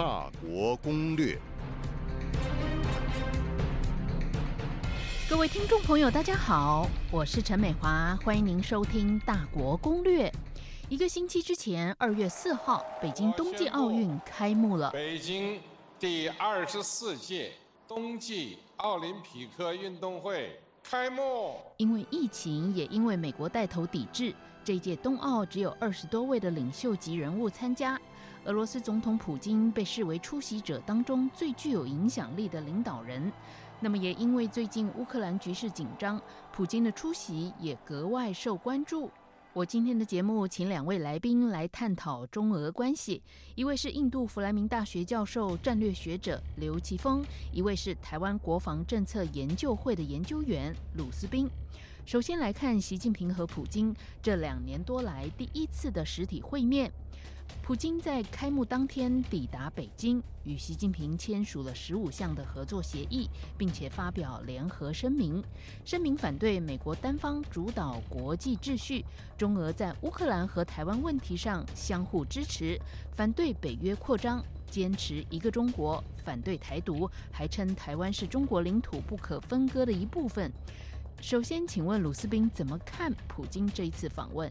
大国攻略。各位听众朋友，大家好，我是陈美华，欢迎您收听《大国攻略》。一个星期之前，二月四号，北京冬季奥运开幕了。北京第二十四届冬季奥林匹克运动会开幕。因为疫情，也因为美国带头抵制，这届冬奥只有二十多位的领袖级人物参加。俄罗斯总统普京被视为出席者当中最具有影响力的领导人。那么，也因为最近乌克兰局势紧张，普京的出席也格外受关注。我今天的节目请两位来宾来探讨中俄关系，一位是印度弗莱明大学教授、战略学者刘奇峰，一位是台湾国防政策研究会的研究员鲁斯斌。首先来看习近平和普京这两年多来第一次的实体会面。普京在开幕当天抵达北京，与习近平签署了十五项的合作协议，并且发表联合声明。声明反对美国单方主导国际秩序，中俄在乌克兰和台湾问题上相互支持，反对北约扩张，坚持一个中国，反对台独，还称台湾是中国领土不可分割的一部分。首先，请问鲁斯宾怎么看普京这一次访问？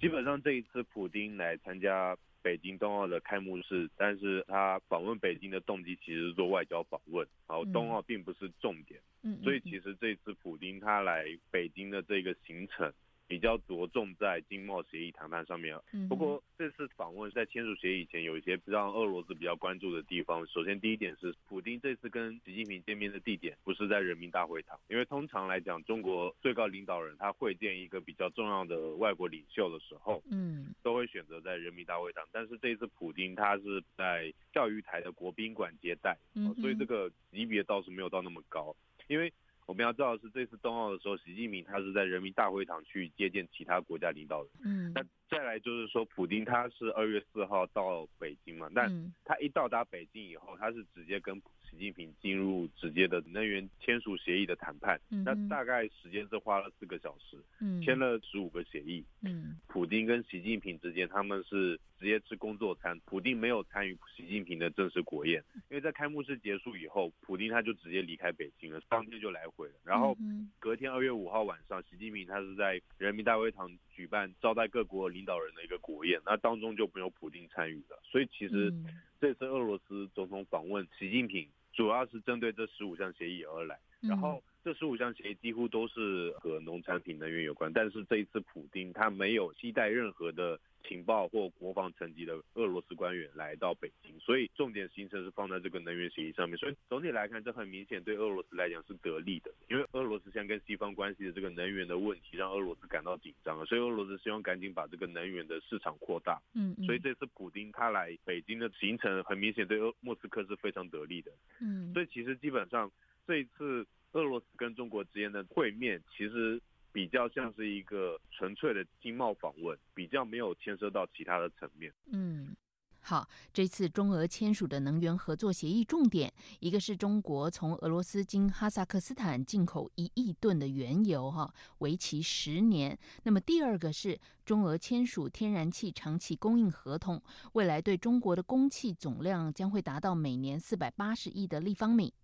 基本上这一次普京来参加北京冬奥的开幕式，但是他访问北京的动机其实是做外交访问，然后冬奥并不是重点，所以其实这次普京他来北京的这个行程。比较着重在经贸协议谈判上面。不过这次访问在签署协议以前，有一些让俄罗斯比较关注的地方。首先，第一点是，普京这次跟习近平见面的地点不是在人民大会堂，因为通常来讲，中国最高领导人他会见一个比较重要的外国领袖的时候，嗯，都会选择在人民大会堂。但是这一次普京他是在钓鱼台的国宾馆接待，所以这个级别倒是没有到那么高，因为。我们要知道的是，这次冬奥的时候，习近平他是在人民大会堂去接见其他国家领导人。嗯，那再来就是说，普京他是二月四号到北京嘛，但他一到达北京以后，他是直接跟。习近平进入直接的能源签署协议的谈判，那大概时间是花了四个小时，签了十五个协议。嗯，普京跟习近平之间他们是直接吃工作餐，普京没有参与习近平的正式国宴，因为在开幕式结束以后，普京他就直接离开北京了，当天就来回了。然后隔天二月五号晚上，习近平他是在人民大会堂举办招待各国领导人的一个国宴，那当中就没有普京参与的。所以其实这次俄罗斯总统访问习近平。主要是针对这十五项协议而来，然后这十五项协议几乎都是和农产品能源有关，但是这一次普京他没有期待任何的。情报或国防层级的俄罗斯官员来到北京，所以重点行程是放在这个能源协议上面。所以总体来看，这很明显对俄罗斯来讲是得利的，因为俄罗斯现在跟西方关系的这个能源的问题，让俄罗斯感到紧张了。所以俄罗斯希望赶紧把这个能源的市场扩大。嗯，所以这次普京他来北京的行程，很明显对俄莫斯科是非常得利的。嗯，所以其实基本上这一次俄罗斯跟中国之间的会面，其实。比较像是一个纯粹的经贸访问，比较没有牵涉到其他的层面。嗯，好，这次中俄签署的能源合作协议重点，一个是中国从俄罗斯经哈萨克斯坦进口一亿吨的原油，哈，为期十年。那么第二个是中俄签署天然气长期供应合同，未来对中国的供气总量将会达到每年四百八十亿的立方米。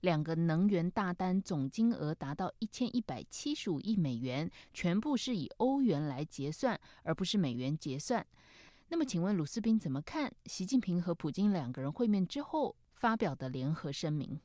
两个能源大单总金额达到一千一百七十五亿美元，全部是以欧元来结算，而不是美元结算。那么，请问鲁斯宾怎么看习近平和普京两个人会面之后发表的联合声明？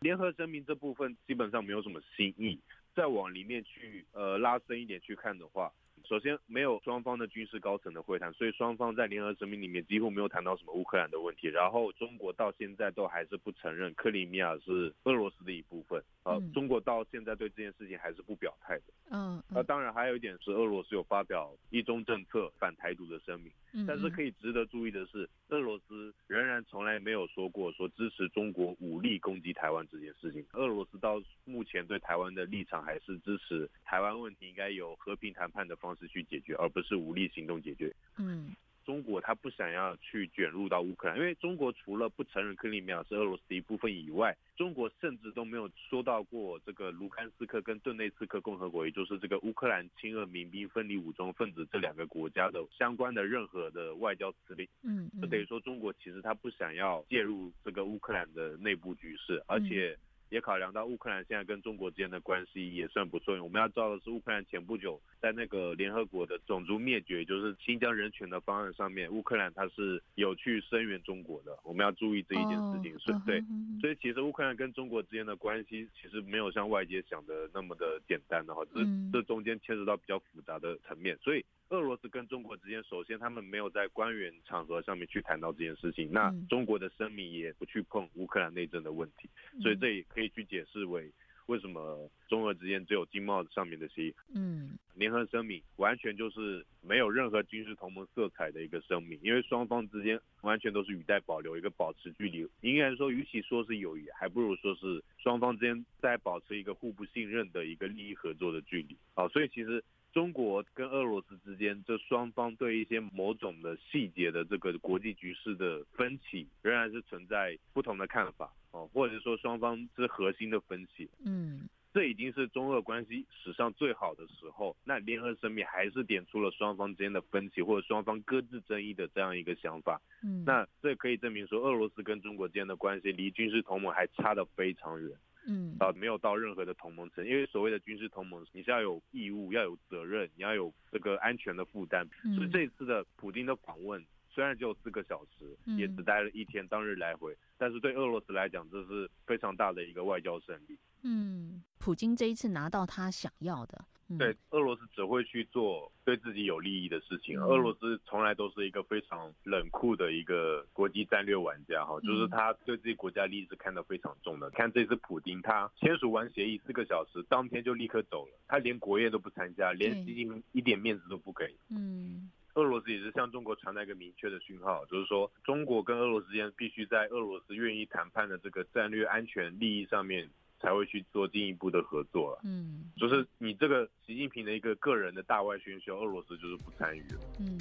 联合声明这部分基本上没有什么新意，再往里面去呃拉深一点去看的话。首先，没有双方的军事高层的会谈，所以双方在联合声明里面几乎没有谈到什么乌克兰的问题。然后，中国到现在都还是不承认克里米亚是俄罗斯的一部分。呃，中国到现在对这件事情还是不表态的。嗯，那当然还有一点是，俄罗斯有发表一中政策反台独的声明。嗯，但是可以值得注意的是，俄罗斯仍然从来没有说过说支持中国武力攻击台湾这件事情。俄罗斯到目前对台湾的立场还是支持台湾问题应该有和平谈判的方式去解决，而不是武力行动解决。嗯。中国他不想要去卷入到乌克兰，因为中国除了不承认克里米亚是俄罗斯的一部分以外，中国甚至都没有说到过这个卢甘斯克跟顿内茨克共和国，也就是这个乌克兰亲俄民兵分离武装分子这两个国家的相关的任何的外交辞令。嗯，就等于说中国其实他不想要介入这个乌克兰的内部局势，而且。也考量到乌克兰现在跟中国之间的关系也算不错。我们要知道的是，乌克兰前不久在那个联合国的种族灭绝，就是新疆人权的方案上面，乌克兰它是有去声援中国的。我们要注意这一件事情，是对。所以其实乌克兰跟中国之间的关系其实没有像外界想的那么的简单的哈，这这中间牵涉到比较复杂的层面，所以。俄罗斯跟中国之间，首先他们没有在官员场合上面去谈到这件事情，那中国的声明也不去碰乌克兰内政的问题，所以这也可以去解释为为什么中俄之间只有经贸上面的协议。嗯，联合声明完全就是没有任何军事同盟色彩的一个声明，因为双方之间完全都是语带保留，一个保持距离。应该说，与其说是友谊，还不如说是双方之间在保持一个互不信任的一个利益合作的距离。好，所以其实。中国跟俄罗斯之间，这双方对一些某种的细节的这个国际局势的分歧，仍然是存在不同的看法哦，或者说双方之核心的分歧。嗯，这已经是中俄关系史上最好的时候。那联合声明还是点出了双方之间的分歧，或者双方各自争议的这样一个想法。嗯，那这可以证明说，俄罗斯跟中国之间的关系离军事同盟还差得非常远。嗯，啊，没有到任何的同盟层，因为所谓的军事同盟，你是要有义务，要有责任，你要有这个安全的负担。所以这一次的普京的访问，虽然只有四个小时，也只待了一天，当日来回，但是对俄罗斯来讲，这是非常大的一个外交胜利。嗯，普京这一次拿到他想要的。对，俄罗斯只会去做对自己有利益的事情。俄罗斯从来都是一个非常冷酷的一个国际战略玩家，哈，就是他对自己国家利益是看得非常重的。看这次普京，他签署完协议四个小时，当天就立刻走了，他连国宴都不参加，连习近平一点面子都不给。嗯，俄罗斯也是向中国传达一个明确的讯号，就是说中国跟俄罗斯之间必须在俄罗斯愿意谈判的这个战略安全利益上面。才会去做进一步的合作了嗯，就是你这个习近平的一个个人的大外宣秀，俄罗斯就是不参与了。嗯，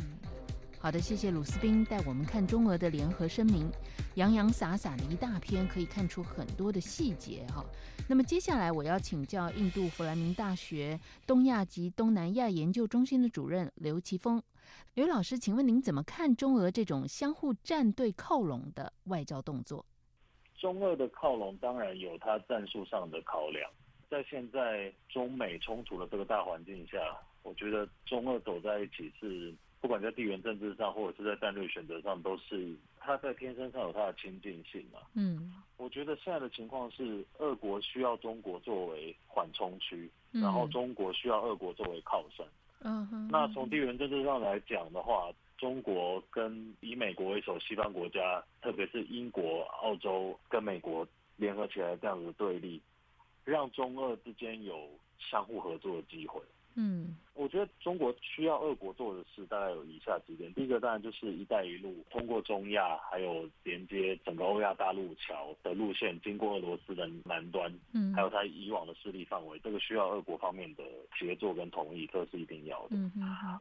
好的，谢谢鲁斯宾带我们看中俄的联合声明，洋洋洒洒的一大篇，可以看出很多的细节哈。那么接下来我要请教印度弗兰明大学东亚及东南亚研究中心的主任刘奇峰，刘老师，请问您怎么看中俄这种相互站队靠拢的外交动作？中俄的靠拢当然有它战术上的考量，在现在中美冲突的这个大环境下，我觉得中俄走在一起是不管在地缘政治上或者是在战略选择上，都是它在天生上有它的亲近性嘛。嗯，我觉得现在的情况是，俄国需要中国作为缓冲区，然后中国需要俄国作为靠山。嗯哼，那从地缘政治上来讲的话。中国跟以美国为首西方国家，特别是英国、澳洲跟美国联合起来这样子对立，让中俄之间有相互合作的机会。嗯，我觉得中国需要俄国做的事大概有以下几点。第一个当然就是“一带一路”，通过中亚还有连接整个欧亚大陆桥的路线，经过俄罗斯的南端，嗯，还有它以往的势力范围，这个需要俄国方面的协作跟同意，这是一定要的。嗯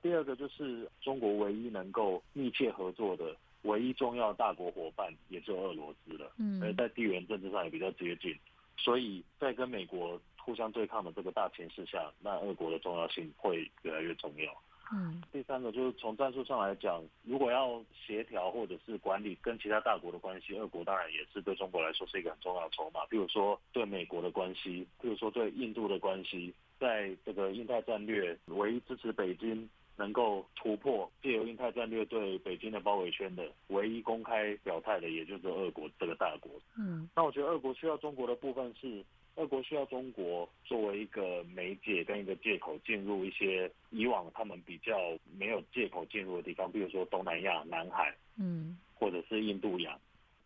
第二个就是中国唯一能够密切合作的唯一重要大国伙伴，也就俄罗斯了。嗯，而在地缘政治上也比较接近，所以在跟美国。互相对抗的这个大形势下，那俄国的重要性会越来越重要。嗯，第三个就是从战术上来讲，如果要协调或者是管理跟其他大国的关系，俄国当然也是对中国来说是一个很重要的筹码。比如说对美国的关系，比如说对印度的关系，在这个印太战略，唯一支持北京能够突破借由印太战略对北京的包围圈的唯一公开表态的，也就是俄国这个大国。嗯，那我觉得俄国需要中国的部分是。俄国需要中国作为一个媒介跟一个借口进入一些以往他们比较没有借口进入的地方，比如说东南亚、南海，嗯，或者是印度洋。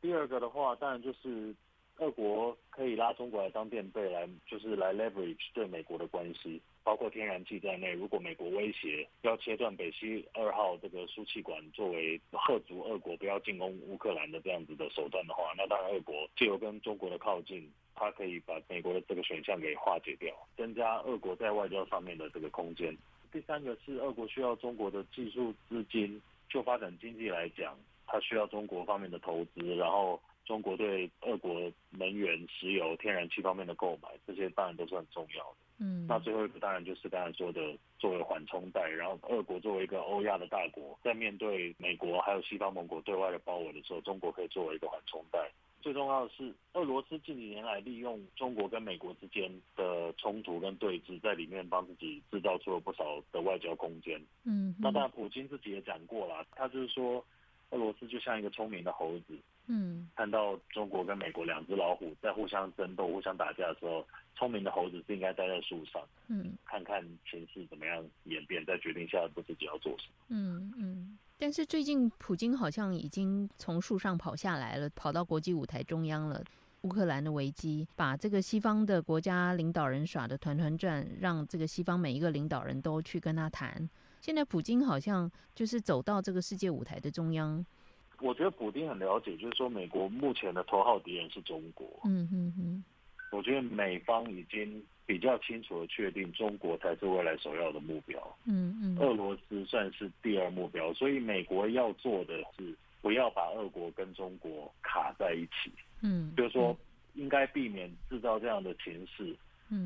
第二个的话，当然就是俄国可以拉中国来当垫背，来就是来 leverage 对美国的关系，包括天然气在内。如果美国威胁要切断北溪二号这个输气管，作为吓阻俄国不要进攻乌克兰的这样子的手段的话，那当然俄国借由跟中国的靠近。它可以把美国的这个选项给化解掉，增加俄国在外交上面的这个空间。第三个是俄国需要中国的技术资金就发展经济来讲，它需要中国方面的投资，然后中国对俄国能源、石油、天然气方面的购买，这些当然都是很重要的。嗯，那最后一个当然就是刚才说的，作为缓冲带，然后俄国作为一个欧亚的大国，在面对美国还有西方盟国对外的包围的时候，中国可以作为一个缓冲带。最重要的是，俄罗斯近几年来利用中国跟美国之间的冲突跟对峙，在里面帮自己制造出了不少的外交空间。嗯，那当然，普京自己也讲过了，他就是说，俄罗斯就像一个聪明的猴子。嗯，看到中国跟美国两只老虎在互相争斗、互相打架的时候，聪明的猴子是应该待在树上，嗯，看看形势怎么样演变，再决定下一步自己要做什么。嗯嗯。但是最近普京好像已经从树上跑下来了，跑到国际舞台中央了。乌克兰的危机把这个西方的国家领导人耍的团团转，让这个西方每一个领导人都去跟他谈。现在普京好像就是走到这个世界舞台的中央。我觉得普京很了解，就是说美国目前的头号敌人是中国。嗯嗯嗯。我觉得美方已经比较清楚的确定，中国才是未来首要的目标。嗯嗯。俄罗斯算是第二目标，所以美国要做的是不要把俄国跟中国卡在一起。嗯。就是说，应该避免制造这样的情势。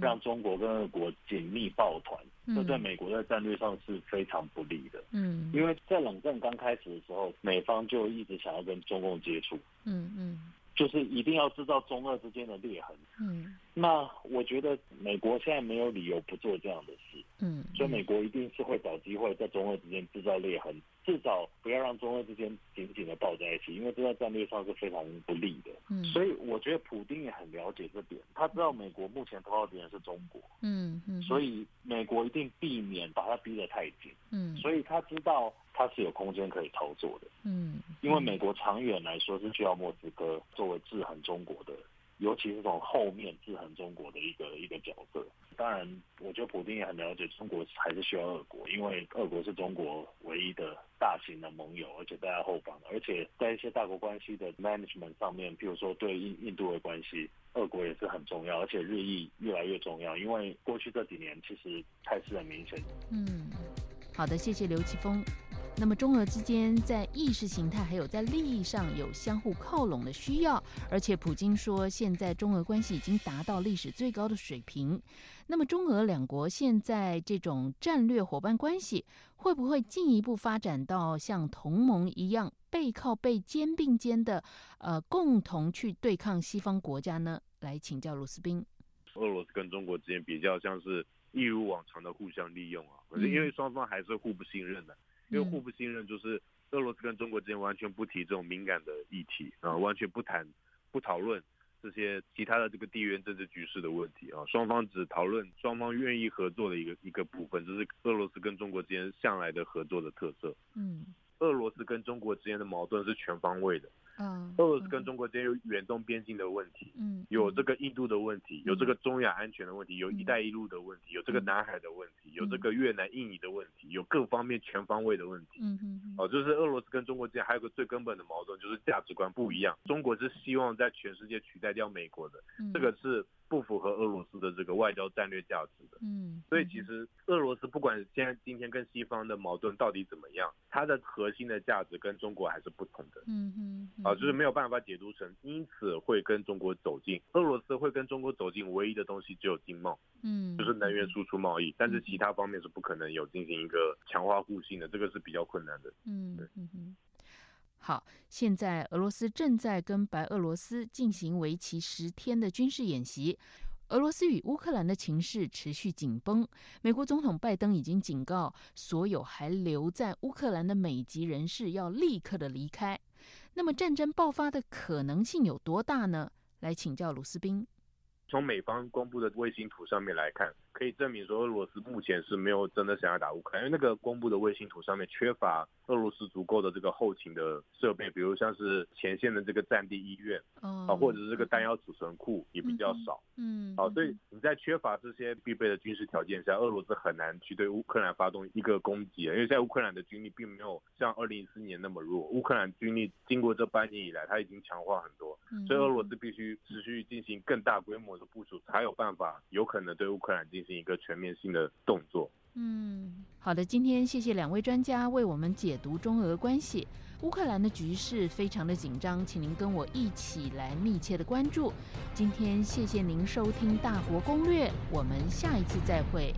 让中国跟俄国紧密抱团，这对美国在战略上是非常不利的。嗯，因为在冷战刚开始的时候，美方就一直想要跟中共接触。嗯嗯，就是一定要制造中俄之间的裂痕。嗯，那我觉得美国现在没有理由不做这样的事。嗯，所以美国一定是会找机会在中俄之间制造裂痕。至少不要让中俄之间紧紧的抱在一起，因为这在战略上是非常不利的。嗯，所以我觉得普京也很了解这点，他知道美国目前头号敌人是中国。嗯嗯，所以美国一定避免把他逼得太紧。嗯，所以他知道他是有空间可以操作的。嗯，因为美国长远来说是需要莫斯科作为制衡中国的。尤其是从后面制衡中国的一个一个角色。当然，我觉得普京也很了解中国还是需要俄国，因为俄国是中国唯一的大型的盟友，而且在后方，而且在一些大国关系的 management 上面，譬如说对印印度的关系，俄国也是很重要，而且日益越来越重要。因为过去这几年其实态势很明显。嗯，好的，谢谢刘奇峰。那么中俄之间在意识形态还有在利益上有相互靠拢的需要，而且普京说现在中俄关系已经达到历史最高的水平。那么中俄两国现在这种战略伙伴关系会不会进一步发展到像同盟一样背靠背、肩并肩的呃共同去对抗西方国家呢？来请教卢斯宾。俄罗斯跟中国之间比较像是一如往常的互相利用啊，可是因为双方还是互不信任的。因为互不信任，就是俄罗斯跟中国之间完全不提这种敏感的议题啊，完全不谈、不讨论这些其他的这个地缘政治局势的问题啊，双方只讨论双方愿意合作的一个一个部分，这是俄罗斯跟中国之间向来的合作的特色。嗯，俄罗斯跟中国之间的矛盾是全方位的。嗯，俄罗斯跟中国之间有远东边境的问题，嗯，有这个印度的问题，有这个中亚安全的问题，有一带一路的问题，有这个南海的问题，有这个越南、印尼的问题，有各方面全方位的问题。嗯嗯，哦，就是俄罗斯跟中国之间还有个最根本的矛盾，就是价值观不一样。中国是希望在全世界取代掉美国的，这个是。不符合俄罗斯的这个外交战略价值的，嗯，所以其实俄罗斯不管现在今天跟西方的矛盾到底怎么样，它的核心的价值跟中国还是不同的，嗯嗯，啊，就是没有办法解读成，因此会跟中国走近，俄罗斯会跟中国走近，唯一的东西只有经贸，嗯，就是能源输出贸易，但是其他方面是不可能有进行一个强化互信的，这个是比较困难的，嗯嗯嗯。好，现在俄罗斯正在跟白俄罗斯进行为期十天的军事演习。俄罗斯与乌克兰的情势持续紧绷。美国总统拜登已经警告所有还留在乌克兰的美籍人士要立刻的离开。那么战争爆发的可能性有多大呢？来请教鲁斯宾。从美方公布的卫星图上面来看。可以证明说，俄罗斯目前是没有真的想要打乌克兰，因为那个公布的卫星图上面缺乏俄罗斯足够的这个后勤的设备，比如像是前线的这个战地医院，啊，或者是这个弹药储存库也比较少，嗯，好，所以你在缺乏这些必备的军事条件下，俄罗斯很难去对乌克兰发动一个攻击，因为在乌克兰的军力并没有像二零一四年那么弱，乌克兰军力经过这半年以来，它已经强化很多，所以俄罗斯必须持续进行更大规模的部署，才有办法有可能对乌克兰进。行一个全面性的动作。嗯。好的，今天谢谢两位专家为我们解读中俄关系。乌克兰的局势非常的紧张，请您跟我一起来密切的关注。今天谢谢您收听《大国攻略》，我们下一次再会。